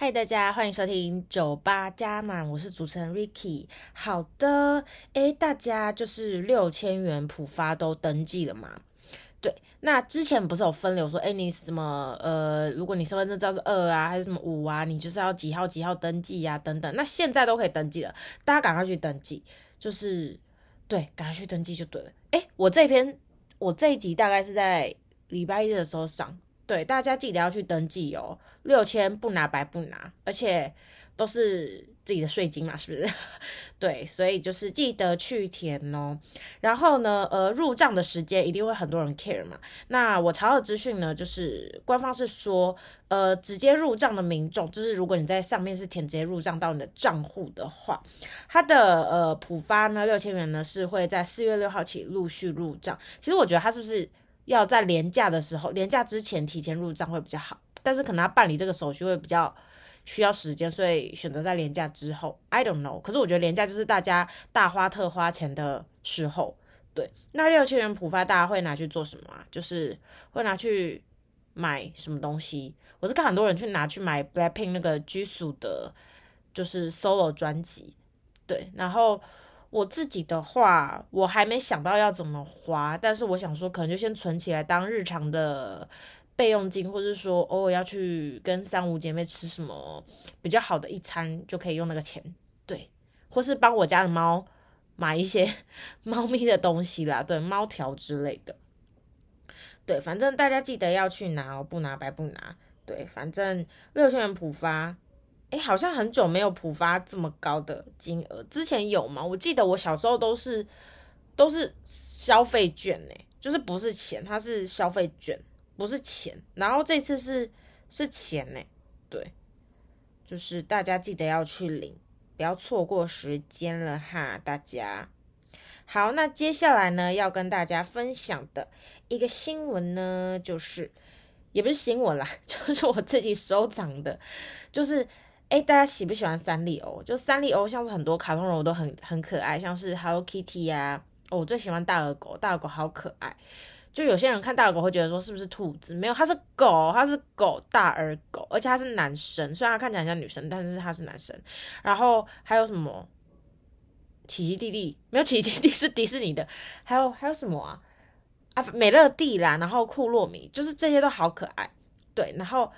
嗨，大家欢迎收听酒吧加满，我是主持人 Ricky。好的，诶，大家就是六千元普发都登记了吗？对，那之前不是有分流说，诶，你什么呃，如果你身份证照是二啊，还是什么五啊，你就是要几号几号登记呀、啊，等等。那现在都可以登记了，大家赶快去登记，就是对，赶快去登记就对了。诶，我这篇我这一集大概是在礼拜一的时候上。对，大家记得要去登记哦，六千不拿白不拿，而且都是自己的税金嘛，是不是？对，所以就是记得去填哦。然后呢，呃，入账的时间一定会很多人 care 嘛。那我查到资讯呢，就是官方是说，呃，直接入账的民众，就是如果你在上面是填直接入账到你的账户的话，它的呃普发呢六千元呢是会在四月六号起陆续入账。其实我觉得它是不是？要在连假的时候，连假之前提前入账会比较好，但是可能要办理这个手续会比较需要时间，所以选择在连假之后。I don't know，可是我觉得连假就是大家大花特花钱的时候。对，那六千元普发大家会拿去做什么啊？就是会拿去买什么东西？我是看很多人去拿去买 Blackpink 那个 Jisoo 的，就是 solo 专辑。对，然后。我自己的话，我还没想到要怎么花，但是我想说，可能就先存起来当日常的备用金，或者说偶尔要去跟三五姐妹吃什么比较好的一餐，就可以用那个钱，对，或是帮我家的猫买一些 猫咪的东西啦，对，猫条之类的，对，反正大家记得要去拿哦，不拿白不拿，对，反正六千元普发。哎，好像很久没有普发这么高的金额，之前有吗？我记得我小时候都是都是消费券呢，就是不是钱，它是消费券，不是钱。然后这次是是钱呢，对，就是大家记得要去领，不要错过时间了哈，大家。好，那接下来呢，要跟大家分享的一个新闻呢，就是也不是新闻啦，就是我自己收藏的，就是。哎，大家喜不喜欢三丽鸥？就三丽鸥，像是很多卡通人物都很很可爱，像是 Hello Kitty 呀、啊。我最喜欢大耳狗，大耳狗好可爱。就有些人看大耳狗会觉得说是不是兔子？没有，它是狗，它是狗，大耳狗，而且它是男生。虽然它看起来像女生，但是它是男生。然后还有什么？奇奇蒂蒂没有，奇奇蒂蒂是迪士尼的。还有还有什么啊？啊，美乐蒂啦，然后库洛米，就是这些都好可爱。对，然后。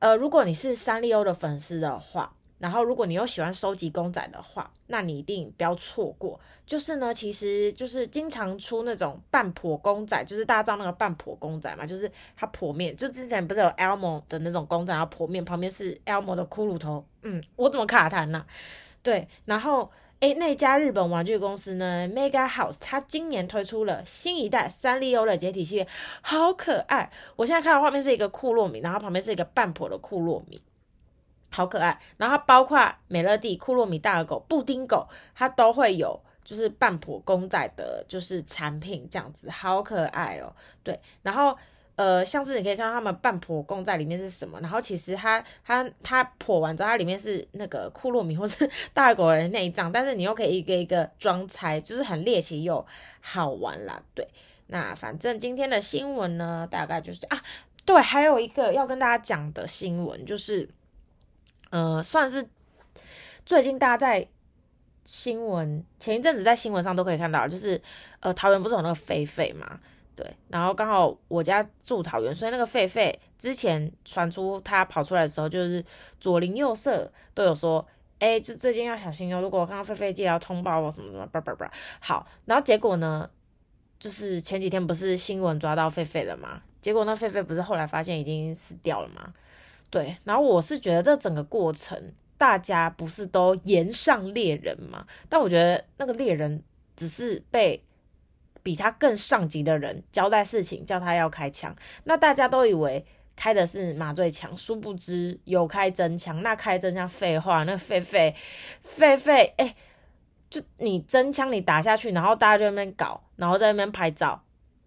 呃，如果你是三丽鸥的粉丝的话，然后如果你又喜欢收集公仔的话，那你一定不要错过。就是呢，其实就是经常出那种半剖公仔，就是大家知道那个半剖公仔嘛，就是它剖面，就之前不是有 Elmo 的那种公仔，然后剖面旁边是 Elmo 的骷髅头。嗯，我怎么卡弹呢？对，然后。诶，那家日本玩具公司呢，Mega House，它今年推出了新一代三丽鸥的解体系列，好可爱！我现在看到画面是一个库洛米，然后旁边是一个半剖的库洛米，好可爱。然后包括美乐蒂、库洛米、大耳狗、布丁狗，它都会有，就是半剖公仔的，就是产品这样子，好可爱哦。对，然后。呃，像是你可以看到他们半剖供在里面是什么，然后其实它它它剖完之后，它里面是那个库洛米或是 大狗的内脏，但是你又可以一个一个装拆，就是很猎奇又好玩啦。对，那反正今天的新闻呢，大概就是啊，对，还有一个要跟大家讲的新闻就是，呃，算是最近大家在新闻前一阵子在新闻上都可以看到，就是呃，桃园不是有那个狒狒嘛。对，然后刚好我家住桃园，所以那个狒狒之前传出它跑出来的时候，就是左邻右舍都有说，哎，就最近要小心哦，如果我看到狒狒，记得要通报我什么什么，叭叭叭。好，然后结果呢，就是前几天不是新闻抓到狒狒了吗？结果那狒狒不是后来发现已经死掉了吗？对，然后我是觉得这整个过程，大家不是都沿上猎人吗？但我觉得那个猎人只是被。比他更上级的人交代事情，叫他要开枪，那大家都以为开的是麻醉枪，殊不知有开真枪。那开真枪，废话，那狒狒，狒狒，哎，就你真枪你打下去，然后大家就那边搞，然后在那边拍照，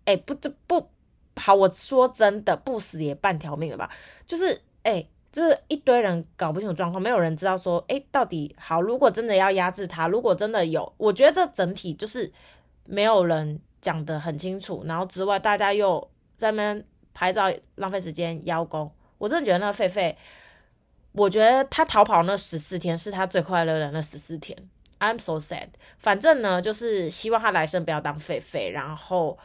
哎，不，这不好。我说真的，不死也半条命了吧？就是，哎，这一堆人搞不清楚状况，没有人知道说，哎，到底好。如果真的要压制他，如果真的有，我觉得这整体就是。没有人讲得很清楚，然后之外，大家又在那边拍照浪费时间邀功，我真的觉得那个狒狒，我觉得他逃跑那十四天是他最快乐的那十四天。I'm so sad。反正呢，就是希望他来生不要当狒狒，然后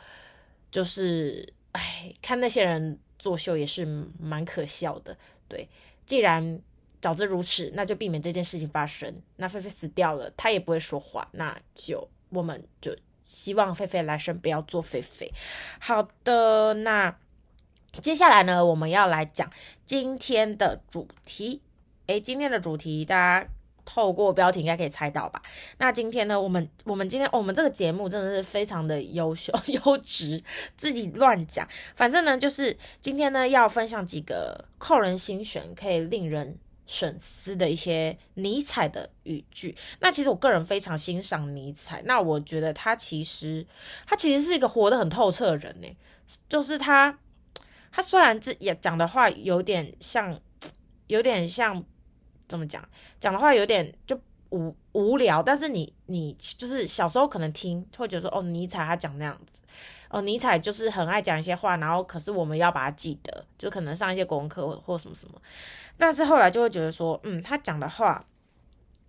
就是，哎，看那些人作秀也是蛮可笑的。对，既然早知如此，那就避免这件事情发生。那狒狒死掉了，他也不会说话，那就我们就希望狒狒来生不要做狒狒。好的，那接下来呢，我们要来讲今天的主题。诶，今天的主题大家。透过标题应该可以猜到吧？那今天呢，我们我们今天、我们这个节目真的是非常的优秀 优质，自己乱讲。反正呢，就是今天呢要分享几个扣人心弦、可以令人沈思的一些尼采的语句。那其实我个人非常欣赏尼采，那我觉得他其实他其实是一个活得很透彻的人呢。就是他他虽然这也讲的话有点像，有点像。怎么讲？讲的话有点就无无聊，但是你你就是小时候可能听会觉得说哦，尼采他讲那样子，哦，尼采就是很爱讲一些话，然后可是我们要把它记得，就可能上一些国文课或或什么什么，但是后来就会觉得说，嗯，他讲的话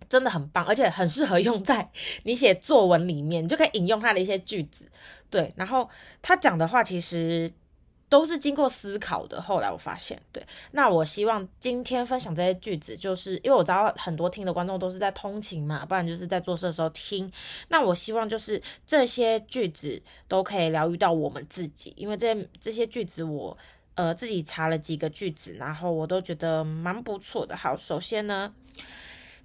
真的很棒，而且很适合用在 你写作文里面，你就可以引用他的一些句子，对，然后他讲的话其实。都是经过思考的。后来我发现，对，那我希望今天分享这些句子，就是因为我知道很多听的观众都是在通勤嘛，不然就是在做事的时候听。那我希望就是这些句子都可以疗愈到我们自己，因为这这些句子我呃自己查了几个句子，然后我都觉得蛮不错的。好，首先呢，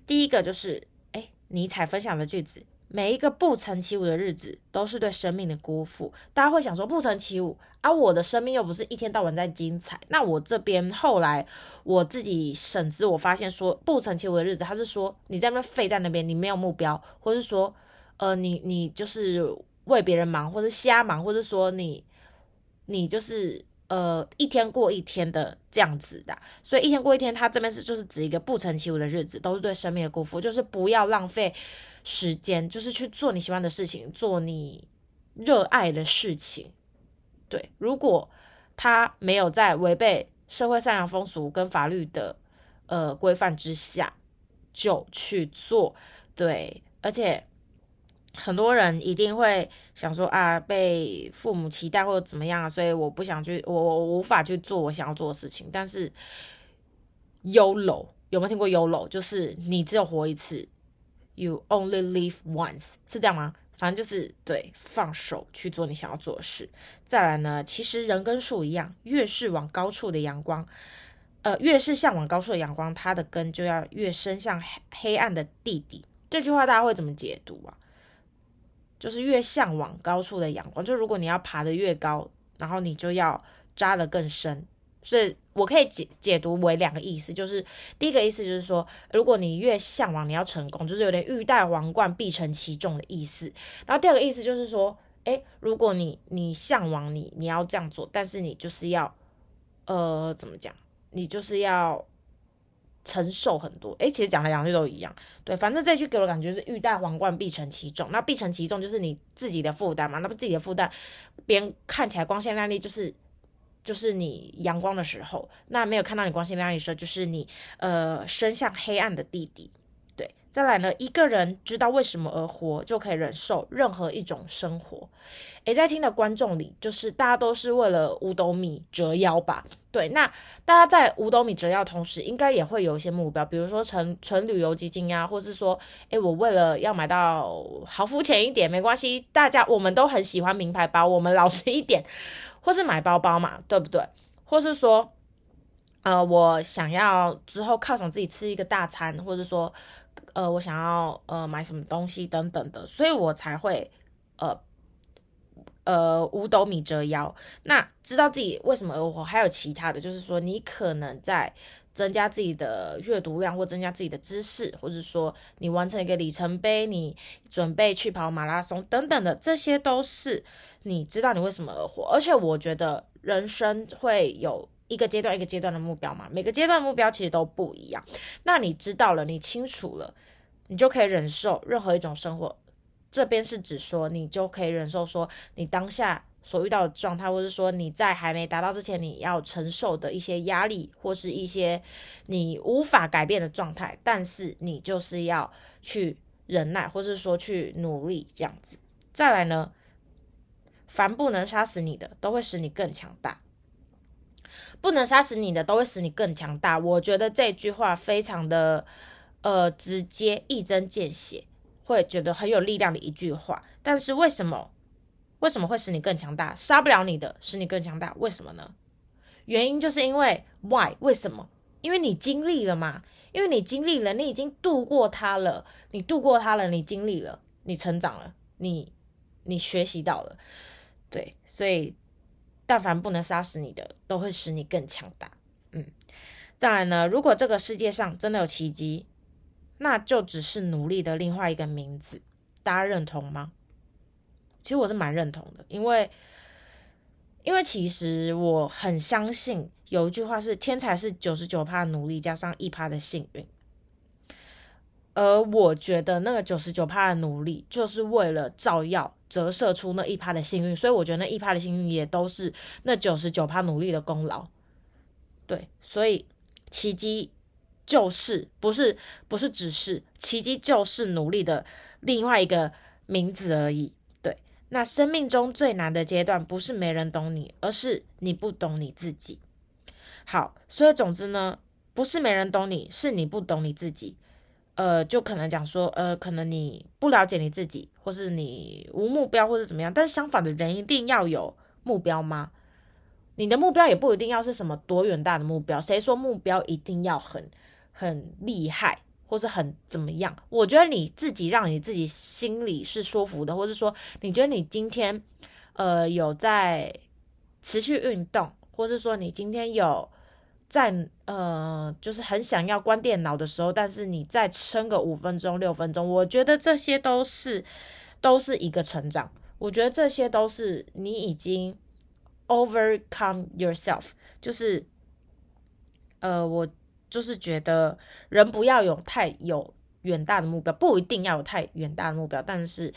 第一个就是哎，尼采分享的句子。每一个不曾起舞的日子，都是对生命的辜负。大家会想说，不曾起舞啊，我的生命又不是一天到晚在精彩。那我这边后来我自己审思，我发现说，不曾起舞的日子，他是说你在那边废在那边，你没有目标，或是说，呃，你你就是为别人忙，或者瞎忙，或者说你你就是呃一天过一天的这样子的。所以一天过一天，他这边是就是指一个不曾起舞的日子，都是对生命的辜负，就是不要浪费。时间就是去做你喜欢的事情，做你热爱的事情。对，如果他没有在违背社会善良风俗跟法律的呃规范之下就去做，对，而且很多人一定会想说啊，被父母期待或者怎么样，所以我不想去，我我无法去做我想要做的事情。但是 YOLO 有没有听过 YOLO？就是你只有活一次。You only live once，是这样吗？反正就是对，放手去做你想要做的事。再来呢，其实人跟树一样，越是往高处的阳光，呃，越是向往高处的阳光，它的根就要越伸向黑黑暗的地底。这句话大家会怎么解读啊？就是越向往高处的阳光，就如果你要爬得越高，然后你就要扎得更深。所以我可以解解读为两个意思，就是第一个意思就是说，如果你越向往你要成功，就是有点欲戴皇冠必承其重的意思。然后第二个意思就是说，诶，如果你你向往你你要这样做，但是你就是要，呃，怎么讲？你就是要承受很多。诶，其实讲来讲去都一样。对，反正这句给我感觉是欲戴皇冠必承其重。那必承其重就是你自己的负担嘛。那不自己的负担，别人看起来光鲜亮丽，就是。就是你阳光的时候，那没有看到你光鲜亮丽的时候，就是你呃伸向黑暗的弟弟。再来呢，一个人知道为什么而活，就可以忍受任何一种生活。诶，在听的观众里，就是大家都是为了五斗米折腰吧？对，那大家在五斗米折腰同时，应该也会有一些目标，比如说存存旅游基金呀，或是说，诶，我为了要买到好肤浅一点，没关系，大家我们都很喜欢名牌包，我们老实一点。或是买包包嘛，对不对？或是说，呃，我想要之后犒赏自己吃一个大餐，或者说，呃，我想要呃买什么东西等等的，所以我才会呃呃五斗米折腰。那知道自己为什么而活，还有其他的，就是说你可能在增加自己的阅读量，或增加自己的知识，或者说你完成一个里程碑，你准备去跑马拉松等等的，这些都是。你知道你为什么而活，而且我觉得人生会有一个阶段一个阶段的目标嘛，每个阶段目标其实都不一样。那你知道了，你清楚了，你就可以忍受任何一种生活。这边是指说，你就可以忍受说你当下所遇到的状态，或是说你在还没达到之前你要承受的一些压力，或是一些你无法改变的状态，但是你就是要去忍耐，或是说去努力这样子。再来呢，凡不能杀死你的，都会使你更强大。不能杀死你的，都会使你更强大。我觉得这句话非常的呃直接，一针见血，会觉得很有力量的一句话。但是为什么？为什么会使你更强大？杀不了你的，使你更强大，为什么呢？原因就是因为 why？为什么？因为你经历了嘛，因为你经历了，你已经度过它了，你度过它了，你经历了，你成长了，你你学习到了，对，所以但凡不能杀死你的，都会使你更强大。嗯，再来呢，如果这个世界上真的有奇迹，那就只是努力的另外一个名字，大家认同吗？其实我是蛮认同的，因为，因为其实我很相信有一句话是“天才是九十九趴努力加上一趴的幸运”，而我觉得那个九十九趴的努力就是为了照耀折射出那一趴的幸运，所以我觉得那一趴的幸运也都是那九十九趴努力的功劳。对，所以奇迹就是不是不是只是奇迹，就是努力的另外一个名字而已。对那生命中最难的阶段，不是没人懂你，而是你不懂你自己。好，所以总之呢，不是没人懂你，是你不懂你自己。呃，就可能讲说，呃，可能你不了解你自己，或是你无目标，或是怎么样。但是相反的人一定要有目标吗？你的目标也不一定要是什么多远大的目标。谁说目标一定要很很厉害？或是很怎么样？我觉得你自己让你自己心里是舒服的，或者说你觉得你今天呃有在持续运动，或是说你今天有在呃就是很想要关电脑的时候，但是你再撑个五分钟、六分钟，我觉得这些都是都是一个成长。我觉得这些都是你已经 overcome yourself，就是呃我。就是觉得人不要有太有远大的目标，不一定要有太远大的目标，但是，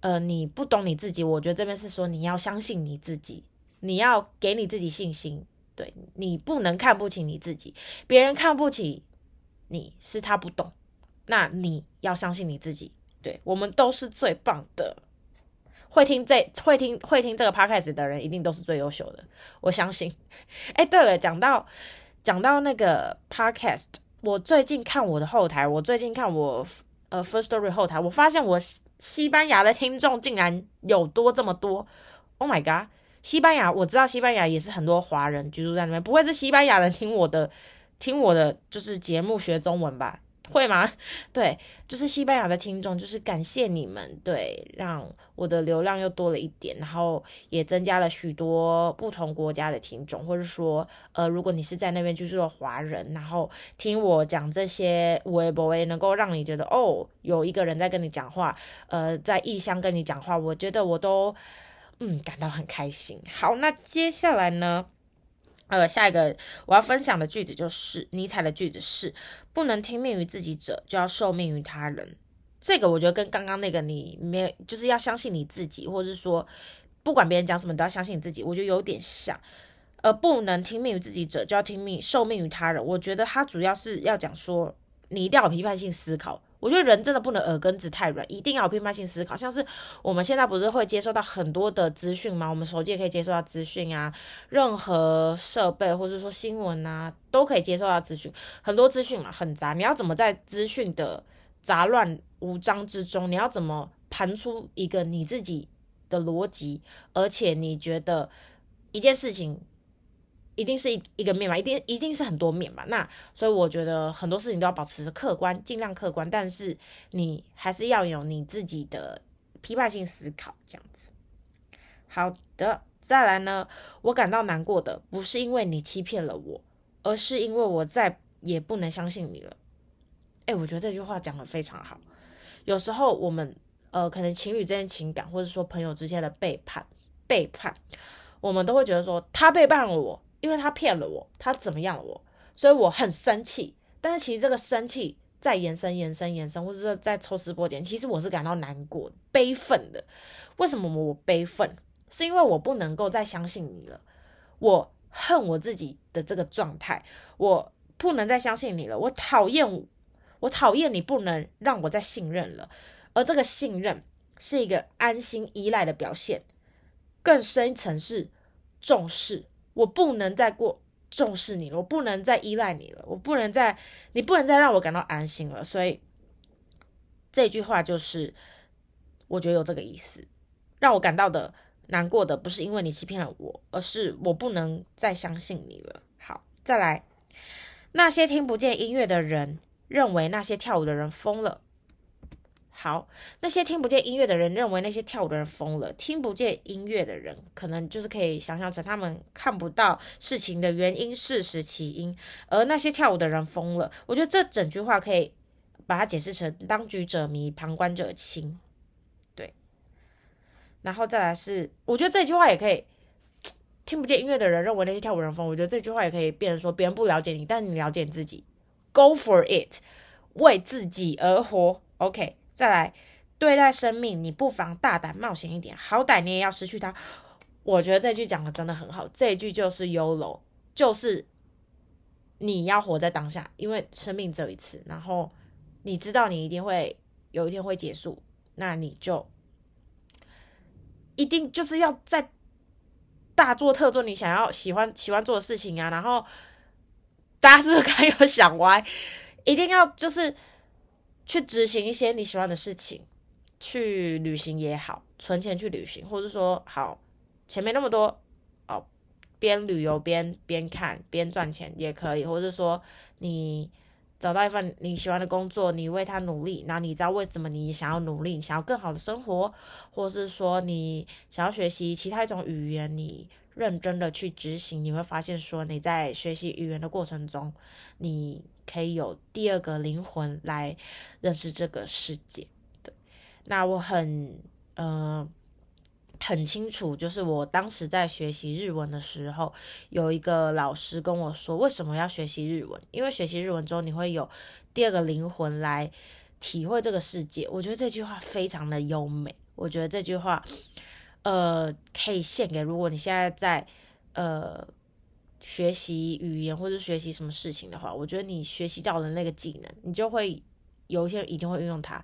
呃，你不懂你自己，我觉得这边是说你要相信你自己，你要给你自己信心，对，你不能看不起你自己，别人看不起你是他不懂，那你要相信你自己，对，我们都是最棒的，会听这会听会听这个 podcast 的人一定都是最优秀的，我相信。哎，对了，讲到。讲到那个 podcast，我最近看我的后台，我最近看我呃 first story 后台，我发现我西班牙的听众竟然有多这么多，Oh my god！西班牙我知道西班牙也是很多华人居住在那边，不会是西班牙人听我的听我的就是节目学中文吧？会吗？对，就是西班牙的听众，就是感谢你们，对，让我的流量又多了一点，然后也增加了许多不同国家的听众，或者说，呃，如果你是在那边居住的华人，然后听我讲这些微博，也能够让你觉得哦，有一个人在跟你讲话，呃，在异乡跟你讲话，我觉得我都嗯感到很开心。好，那接下来呢？呃，下一个我要分享的句子就是尼采的句子是：不能听命于自己者，就要受命于他人。这个我觉得跟刚刚那个你没，就是要相信你自己，或者是说不管别人讲什么都要相信你自己，我觉得有点像。呃，不能听命于自己者，就要听命受命于他人。我觉得他主要是要讲说，你一定要有批判性思考。我觉得人真的不能耳根子太软，一定要有批判性思考。像是我们现在不是会接收到很多的资讯吗？我们手机也可以接收到资讯啊，任何设备或者说新闻啊，都可以接收到资讯。很多资讯嘛，很杂，你要怎么在资讯的杂乱无章之中，你要怎么盘出一个你自己的逻辑？而且你觉得一件事情，一定是一一个面吧，一定一定是很多面吧。那所以我觉得很多事情都要保持客观，尽量客观，但是你还是要有你自己的批判性思考，这样子。好的，再来呢，我感到难过的不是因为你欺骗了我，而是因为我再也不能相信你了。诶，我觉得这句话讲的非常好。有时候我们呃，可能情侣之间情感，或者说朋友之间的背叛，背叛，我们都会觉得说他背叛了我。因为他骗了我，他怎么样了我，所以我很生气。但是其实这个生气再延伸、延伸、延伸，或者说在抽丝剥茧，其实我是感到难过、悲愤的。为什么我悲愤？是因为我不能够再相信你了。我恨我自己的这个状态，我不能再相信你了。我讨厌，我讨厌你不能让我再信任了。而这个信任是一个安心依赖的表现，更深一层是重视。我不能再过重视你了，我不能再依赖你了，我不能再，你不能再让我感到安心了。所以这句话就是，我觉得有这个意思，让我感到的难过的不是因为你欺骗了我，而是我不能再相信你了。好，再来，那些听不见音乐的人认为那些跳舞的人疯了。好，那些听不见音乐的人认为那些跳舞的人疯了。听不见音乐的人，可能就是可以想象成他们看不到事情的原因、事实起因。而那些跳舞的人疯了，我觉得这整句话可以把它解释成“当局者迷，旁观者清”。对，然后再来是，我觉得这句话也可以，听不见音乐的人认为那些跳舞人疯。我觉得这句话也可以变成说，别人不了解你，但你了解你自己，Go for it，为自己而活。OK。再来对待生命，你不妨大胆冒险一点，好歹你也要失去它。我觉得这句讲的真的很好，这一句就是 YOLO，就是你要活在当下，因为生命只有一次。然后你知道你一定会有一天会结束，那你就一定就是要在大做特做你想要喜欢喜欢做的事情啊。然后大家是不是刚有想歪？一定要就是。去执行一些你喜欢的事情，去旅行也好，存钱去旅行，或者说好钱没那么多哦，边旅游边边看边赚钱也可以，或者说你找到一份你喜欢的工作，你为他努力，然后你知道为什么你想要努力，想要更好的生活，或是说你想要学习其他一种语言，你认真的去执行，你会发现说你在学习语言的过程中，你。可以有第二个灵魂来认识这个世界，对。那我很呃很清楚，就是我当时在学习日文的时候，有一个老师跟我说，为什么要学习日文？因为学习日文之后，你会有第二个灵魂来体会这个世界。我觉得这句话非常的优美，我觉得这句话呃可以献给如果你现在在呃。学习语言或者学习什么事情的话，我觉得你学习到的那个技能，你就会有一天一定会运用它，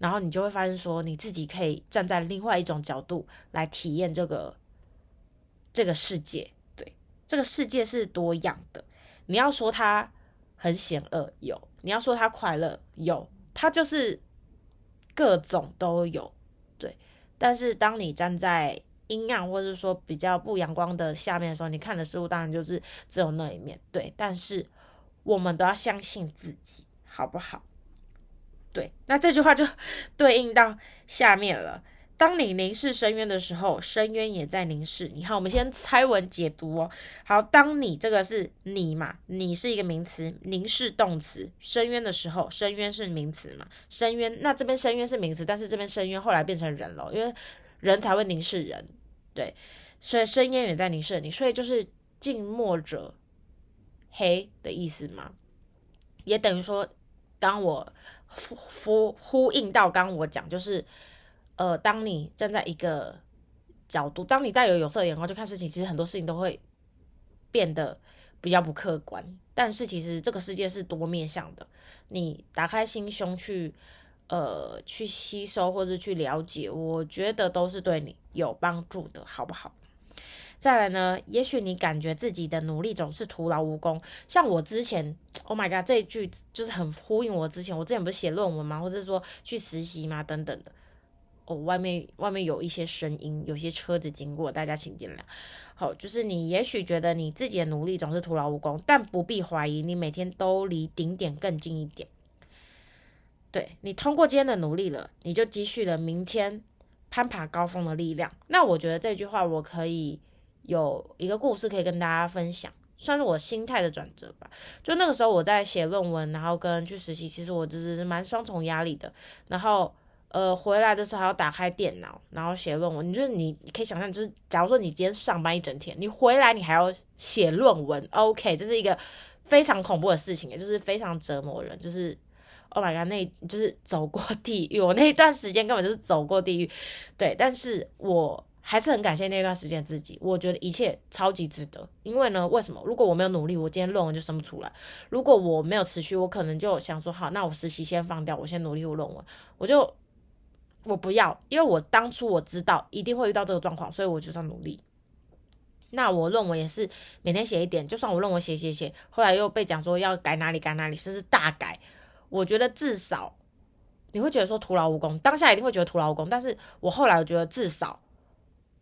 然后你就会发现说，你自己可以站在另外一种角度来体验这个这个世界。对，这个世界是多样的。你要说它很险恶，有；你要说它快乐，有。它就是各种都有。对，但是当你站在阴暗，或者是说比较不阳光的下面的时候，你看的事物当然就是只有那一面，对。但是我们都要相信自己，好不好？对。那这句话就对应到下面了。当你凝视深渊的时候，深渊也在凝视你。好，我们先拆文解读哦。好，当你这个是你嘛，你是一个名词，凝视动词，深渊的时候，深渊是名词嘛？深渊，那这边深渊是名词，但是这边深渊后来变成人了，因为。人才会凝视人，对，所以深渊也在凝视你，所以就是近墨者黑的意思嘛，也等于说，当我呼呼呼应到刚我讲，就是呃，当你站在一个角度，当你带有有色眼光去看事情，其实很多事情都会变得比较不客观，但是其实这个世界是多面向的，你打开心胸去。呃，去吸收或者去了解，我觉得都是对你有帮助的，好不好？再来呢，也许你感觉自己的努力总是徒劳无功，像我之前，Oh my God，这一句就是很呼应我之前，我之前不是写论文吗？或者说去实习吗？等等的。哦，外面外面有一些声音，有些车子经过，大家请见谅。好，就是你也许觉得你自己的努力总是徒劳无功，但不必怀疑，你每天都离顶点更近一点。对，你通过今天的努力了，你就积蓄了明天攀爬高峰的力量。那我觉得这句话我可以有一个故事可以跟大家分享，算是我心态的转折吧。就那个时候我在写论文，然后跟去实习，其实我就是蛮双重压力的。然后呃回来的时候还要打开电脑，然后写论文。你就是你可以想象，就是假如说你今天上班一整天，你回来你还要写论文，OK，这是一个非常恐怖的事情，也就是非常折磨人，就是。Oh my god，那就是走过地狱。我那一段时间根本就是走过地狱，对。但是我还是很感谢那段时间自己，我觉得一切超级值得。因为呢，为什么？如果我没有努力，我今天论文就生不出来；如果我没有持续，我可能就想说，好，那我实习先放掉，我先努力我论文。我就我不要，因为我当初我知道一定会遇到这个状况，所以我就要努力。那我论文也是每天写一点，就算我论文写写写，后来又被讲说要改哪里改哪里，甚至大改。我觉得至少你会觉得说徒劳无功，当下一定会觉得徒劳无功，但是我后来我觉得至少。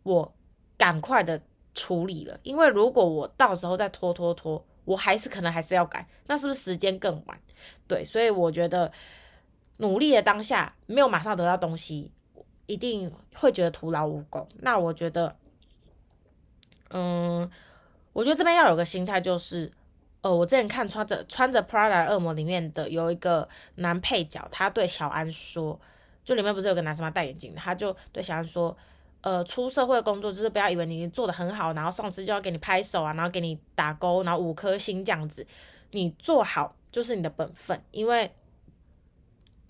我赶快的处理了，因为如果我到时候再拖拖拖，我还是可能还是要改，那是不是时间更晚？对，所以我觉得努力的当下没有马上得到东西，一定会觉得徒劳无功。那我觉得，嗯，我觉得这边要有个心态，就是，呃，我之前看穿着穿着 Prada 恶魔里面的有一个男配角，他对小安说，就里面不是有个男生吗？戴眼镜，他就对小安说。呃，出社会工作就是不要以为你做的很好，然后上司就要给你拍手啊，然后给你打勾，然后五颗星这样子。你做好就是你的本分，因为，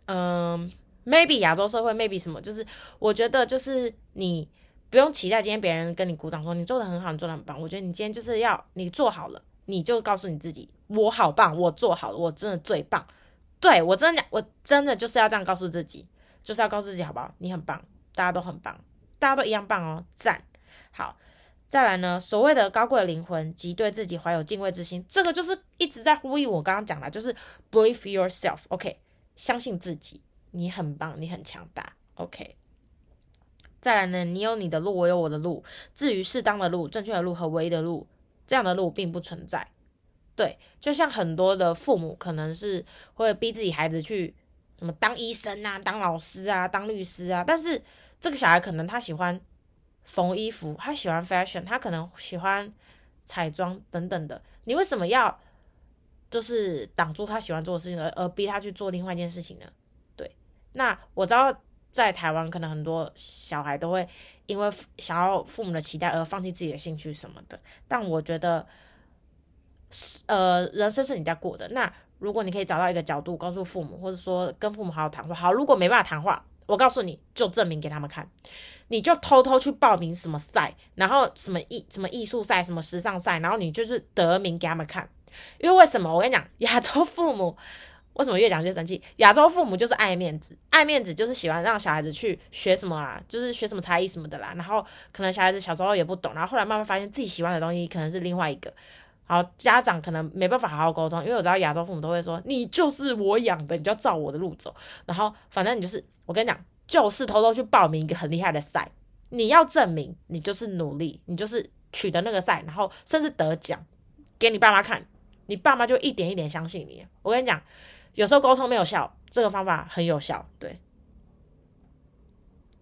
嗯、，maybe 亚洲社会，maybe 什么，就是我觉得就是你不用期待今天别人跟你鼓掌说你做的很好，你做的很棒。我觉得你今天就是要你做好了，你就告诉你自己，我好棒，我做好了，我真的最棒。对，我真的讲，我真的就是要这样告诉自己，就是要告诉自己，好不好？你很棒，大家都很棒。大家都一样棒哦，赞！好，再来呢，所谓的高贵的灵魂及对自己怀有敬畏之心，这个就是一直在呼吁我刚刚讲的，就是 believe yourself，OK，相信自己，你很棒，你很强大，OK。再来呢，你有你的路，我有我的路，至于适当的路、正确的路和唯一的路，这样的路并不存在。对，就像很多的父母可能是会逼自己孩子去什么当医生啊、当老师啊、当律师啊，但是。这个小孩可能他喜欢缝衣服，他喜欢 fashion，他可能喜欢彩妆等等的。你为什么要就是挡住他喜欢做的事情，而而逼他去做另外一件事情呢？对，那我知道在台湾可能很多小孩都会因为想要父母的期待而放弃自己的兴趣什么的。但我觉得，呃，人生是你在过的。那如果你可以找到一个角度告诉父母，或者说跟父母好好谈话，好，如果没办法谈话。我告诉你，就证明给他们看，你就偷偷去报名什么赛，然后什么艺什么艺术赛，什么时尚赛，然后你就是得名给他们看。因为为什么？我跟你讲，亚洲父母为什么越讲越生气？亚洲父母就是爱面子，爱面子就是喜欢让小孩子去学什么啦，就是学什么才艺什么的啦。然后可能小孩子小时候也不懂，然后后来慢慢发现自己喜欢的东西可能是另外一个。然后，家长可能没办法好好沟通，因为我知道亚洲父母都会说，你就是我养的，你就要照我的路走。然后反正你就是，我跟你讲，就是偷偷去报名一个很厉害的赛，你要证明你就是努力，你就是取得那个赛，然后甚至得奖，给你爸妈看，你爸妈就一点一点相信你。我跟你讲，有时候沟通没有效，这个方法很有效。对，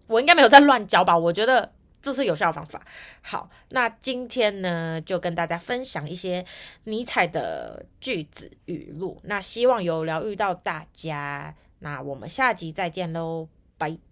我应该没有在乱教吧？我觉得。这是有效的方法。好，那今天呢，就跟大家分享一些尼采的句子语录。那希望有疗愈到大家。那我们下集再见喽，拜。